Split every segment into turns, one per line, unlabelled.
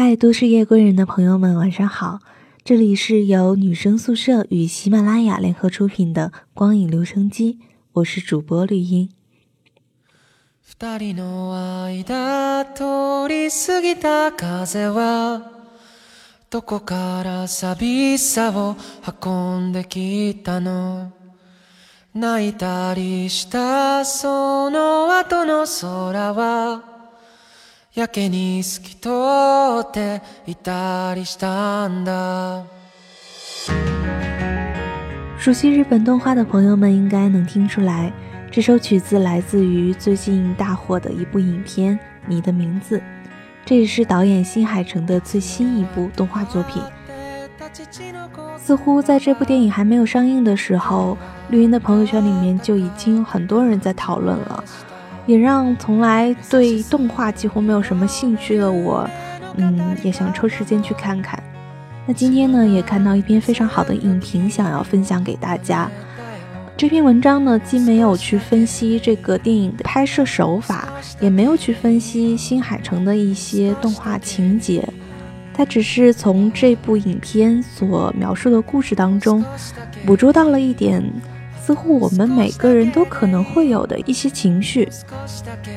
嗨，都市夜归人的朋友们，晚上好！这里是由女生宿舍与喜马拉雅联合出品的《光影留声机》，我是主播绿茵。熟悉日本动画的朋友们应该能听出来，这首曲子来自于最近大火的一部影片《你的名字》，这也是导演新海诚的最新一部动画作品。似乎在这部电影还没有上映的时候，绿茵的朋友圈里面就已经有很多人在讨论了。也让从来对动画几乎没有什么兴趣的我，嗯，也想抽时间去看看。那今天呢，也看到一篇非常好的影评，想要分享给大家。这篇文章呢，既没有去分析这个电影的拍摄手法，也没有去分析新海诚的一些动画情节，它只是从这部影片所描述的故事当中，捕捉到了一点。似乎我们每个人都可能会有的一些情绪。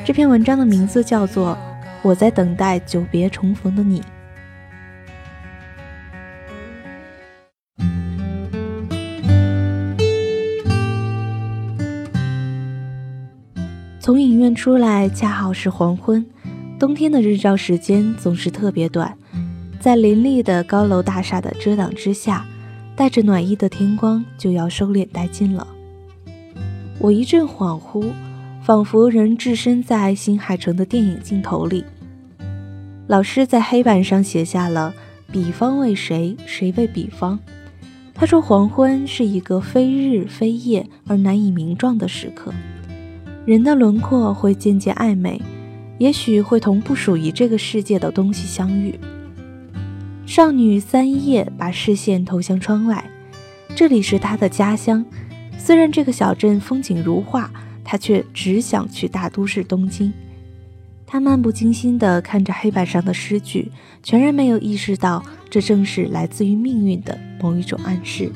这篇文章的名字叫做《我在等待久别重逢的你》。从影院出来，恰好是黄昏。冬天的日照时间总是特别短，在林立的高楼大厦的遮挡之下，带着暖意的天光就要收敛殆尽了。我一阵恍惚，仿佛仍置身在新海诚的电影镜头里。老师在黑板上写下了“彼方为谁，谁为彼方”。他说：“黄昏是一个非日非夜而难以名状的时刻，人的轮廓会渐渐暧昧，也许会同不属于这个世界的东西相遇。”少女三叶把视线投向窗外，这里是她的家乡。虽然这个小镇风景如画，他却只想去大都市东京。他漫不经心地看着黑板上的诗句，全然没有意识到这正是来自于命运的某一种暗示。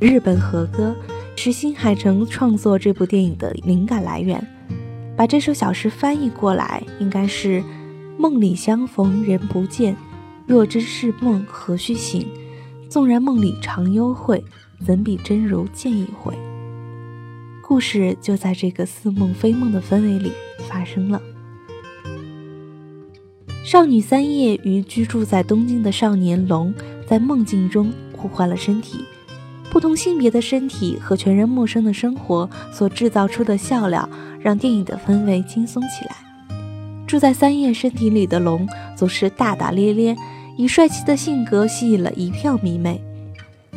日本和歌。是新海诚创作这部电影的灵感来源。把这首小诗翻译过来，应该是“梦里相逢人不见，若知是梦何须醒？纵然梦里常幽会，怎比真如见一回？”故事就在这个似梦非梦的氛围里发生了。少女三叶与居住在东京的少年龙在梦境中互换了身体。不同性别的身体和全然陌生的生活所制造出的笑料，让电影的氛围轻松起来。住在三叶身体里的龙总是大大咧咧，以帅气的性格吸引了一票迷妹。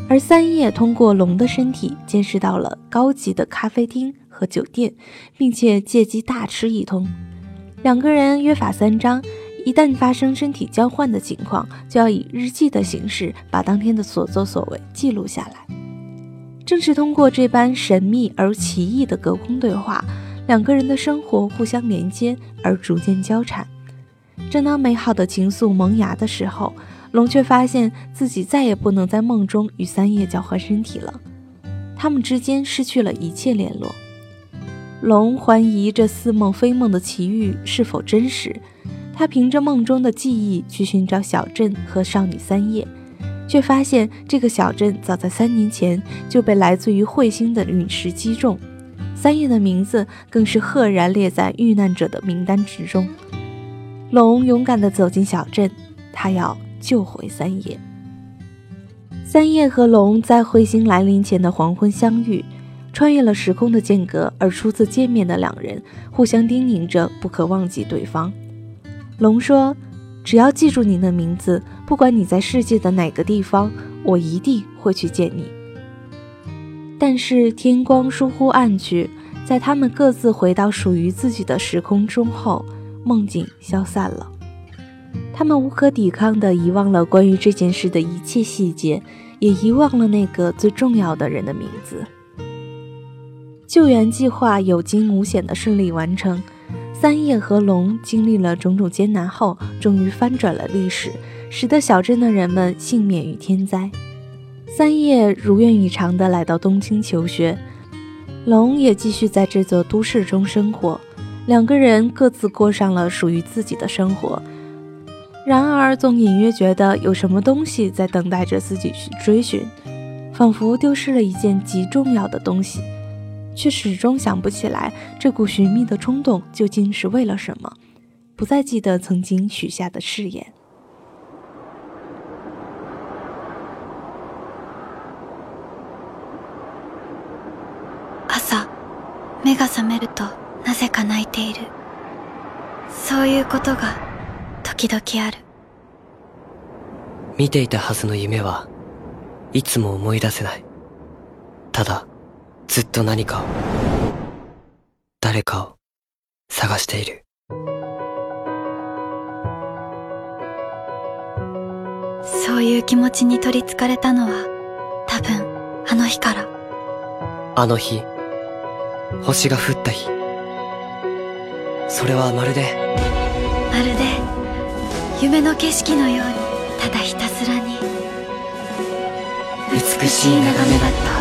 而三叶通过龙的身体见识到了高级的咖啡厅和酒店，并且借机大吃一通。两个人约法三章，一旦发生身体交换的情况，就要以日记的形式把当天的所作所为记录下来。正是通过这般神秘而奇异的隔空对话，两个人的生活互相连接而逐渐交缠。正当美好的情愫萌芽的时候，龙却发现自己再也不能在梦中与三叶交换身体了，他们之间失去了一切联络。龙怀疑这似梦非梦的奇遇是否真实，他凭着梦中的记忆去寻找小镇和少女三叶。却发现这个小镇早在三年前就被来自于彗星的陨石击中，三叶的名字更是赫然列在遇难者的名单之中。龙勇敢地走进小镇，他要救回三叶。三叶和龙在彗星来临前的黄昏相遇，穿越了时空的间隔，而初次见面的两人互相叮咛着不可忘记对方。龙说。只要记住你的名字，不管你在世界的哪个地方，我一定会去见你。但是天光疏忽暗去，在他们各自回到属于自己的时空中后，梦境消散了。他们无可抵抗地遗忘了关于这件事的一切细节，也遗忘了那个最重要的人的名字。救援计划有惊无险地顺利完成，三叶和龙经历了种种艰难后，终于翻转了历史，使得小镇的人们幸免于天灾。三叶如愿以偿地来到东京求学，龙也继续在这座都市中生活。两个人各自过上了属于自己的生活。然而，总隐约觉得有什么东西在等待着自己去追寻，仿佛丢失了一件极重要的东西，却始终想不起来这股寻觅的冲动究竟是为了什么，不再记得曾经许下的誓言。
朝、目が覚めるとなぜか泣いている。そういうことが。時々ある
見ていたはずの夢はいつも思い出せないただ ずっと何かを誰かを探している。
そういう気持ちに取りつかれたのは多分あの日から。
あの日星が降った日。それはまるで
まるで夢の景色のようにただひたすらに。美しい眺めだった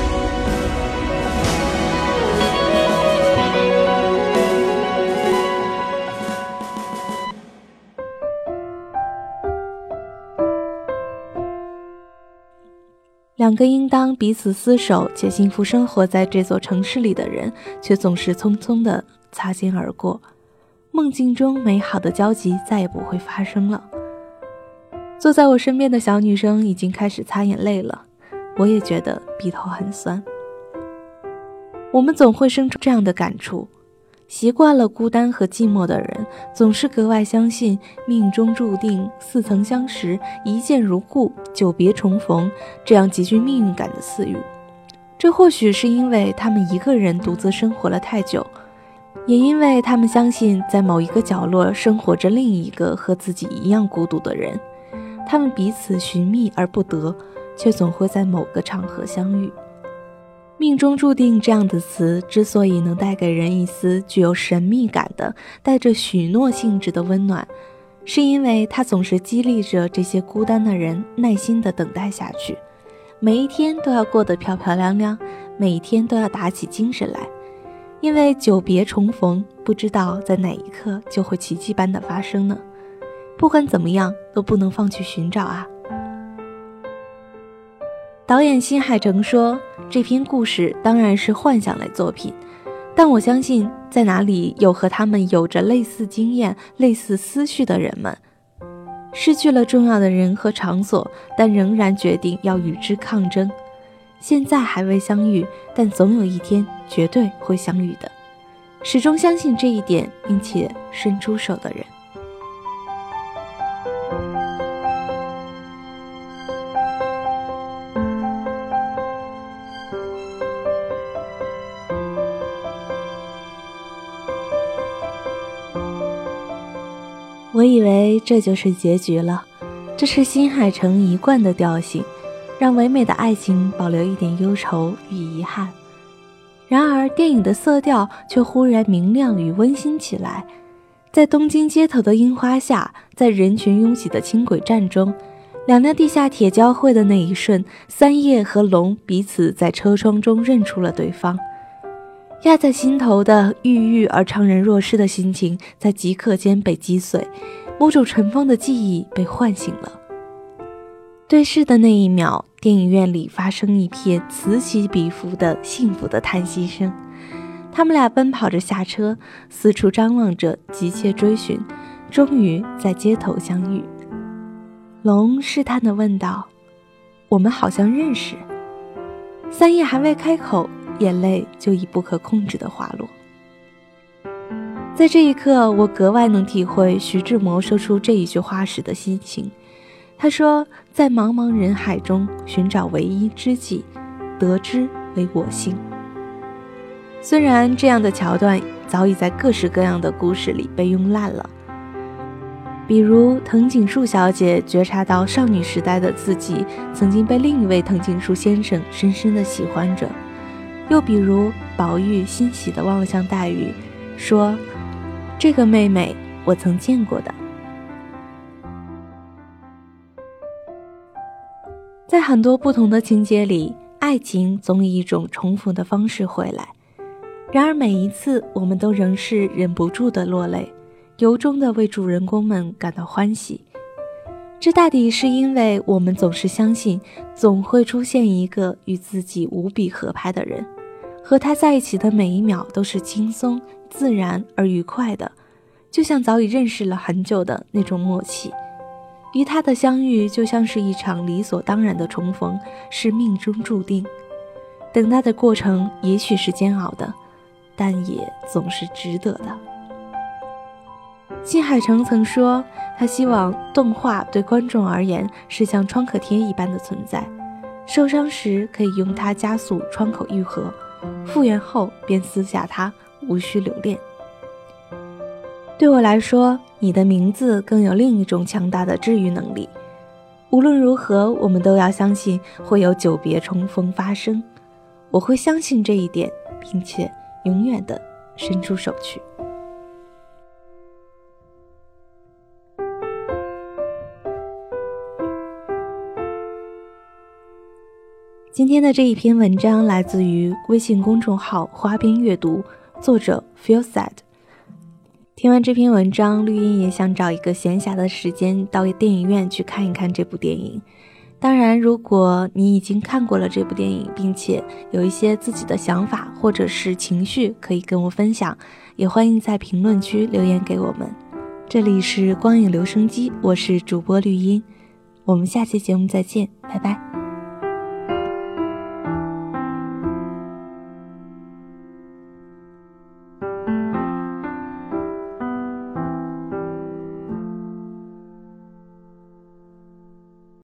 两个应当彼此厮守且幸福生活在这座城市里的人，却总是匆匆地擦肩而过。梦境中美好的交集再也不会发生了。坐在我身边的小女生已经开始擦眼泪了，我也觉得鼻头很酸。我们总会生出这样的感触：习惯了孤单和寂寞的人，总是格外相信命中注定、似曾相识、一见如故、久别重逢这样极具命运感的词语。这或许是因为他们一个人独自生活了太久。也因为他们相信，在某一个角落生活着另一个和自己一样孤独的人，他们彼此寻觅而不得，却总会在某个场合相遇。命中注定这样的词之所以能带给人一丝具有神秘感的、带着许诺性质的温暖，是因为它总是激励着这些孤单的人耐心地等待下去，每一天都要过得漂漂亮亮，每一天都要打起精神来。因为久别重逢，不知道在哪一刻就会奇迹般的发生呢。不管怎么样，都不能放弃寻找啊！导演新海诚说：“这篇故事当然是幻想类作品，但我相信，在哪里有和他们有着类似经验、类似思绪的人们，失去了重要的人和场所，但仍然决定要与之抗争。”现在还未相遇，但总有一天绝对会相遇的。始终相信这一点，并且伸出手的人。这就是结局了，这是新海诚一贯的调性。让唯美的爱情保留一点忧愁与遗憾，然而电影的色调却忽然明亮与温馨起来。在东京街头的樱花下，在人群拥挤的轻轨站中，两辆地下铁交汇的那一瞬，三叶和龙彼此在车窗中认出了对方。压在心头的郁郁而怅然若失的心情，在即刻间被击碎，某种尘封的记忆被唤醒了。对视的那一秒，电影院里发生一片此起彼伏的幸福的叹息声。他们俩奔跑着下车，四处张望着，急切追寻，终于在街头相遇。龙试探地问道：“我们好像认识。”三叶还未开口，眼泪就已不可控制地滑落。在这一刻，我格外能体会徐志摩说出这一句话时的心情。他说：“在茫茫人海中寻找唯一知己，得之为我幸。”虽然这样的桥段早已在各式各样的故事里被用烂了，比如藤井树小姐觉察到少女时代的自己曾经被另一位藤井树先生深深的喜欢着，又比如宝玉欣喜地望向黛玉，说：“这个妹妹我曾见过的。”在很多不同的情节里，爱情总以一种重复的方式回来，然而每一次我们都仍是忍不住的落泪。由衷的为主人公们感到欢喜，这大抵是因为我们总是相信，总会出现一个与自己无比合拍的人，和他在一起的每一秒都是轻松、自然而愉快的，就像早已认识了很久的那种默契。与他的相遇就像是一场理所当然的重逢，是命中注定。等待的过程也许是煎熬的，但也总是值得的。新海诚曾说，他希望动画对观众而言是像创可贴一般的存在，受伤时可以用它加速创口愈合，复原后便撕下它，无需留恋。对我来说，你的名字更有另一种强大的治愈能力。无论如何，我们都要相信会有久别重逢发生。我会相信这一点，并且永远的伸出手去。今天的这一篇文章来自于微信公众号“花边阅读”，作者 Feel Sad。听完这篇文章，绿茵也想找一个闲暇的时间到电影院去看一看这部电影。当然，如果你已经看过了这部电影，并且有一些自己的想法或者是情绪可以跟我分享，也欢迎在评论区留言给我们。这里是光影留声机，我是主播绿茵，我们下期节目再见，拜拜。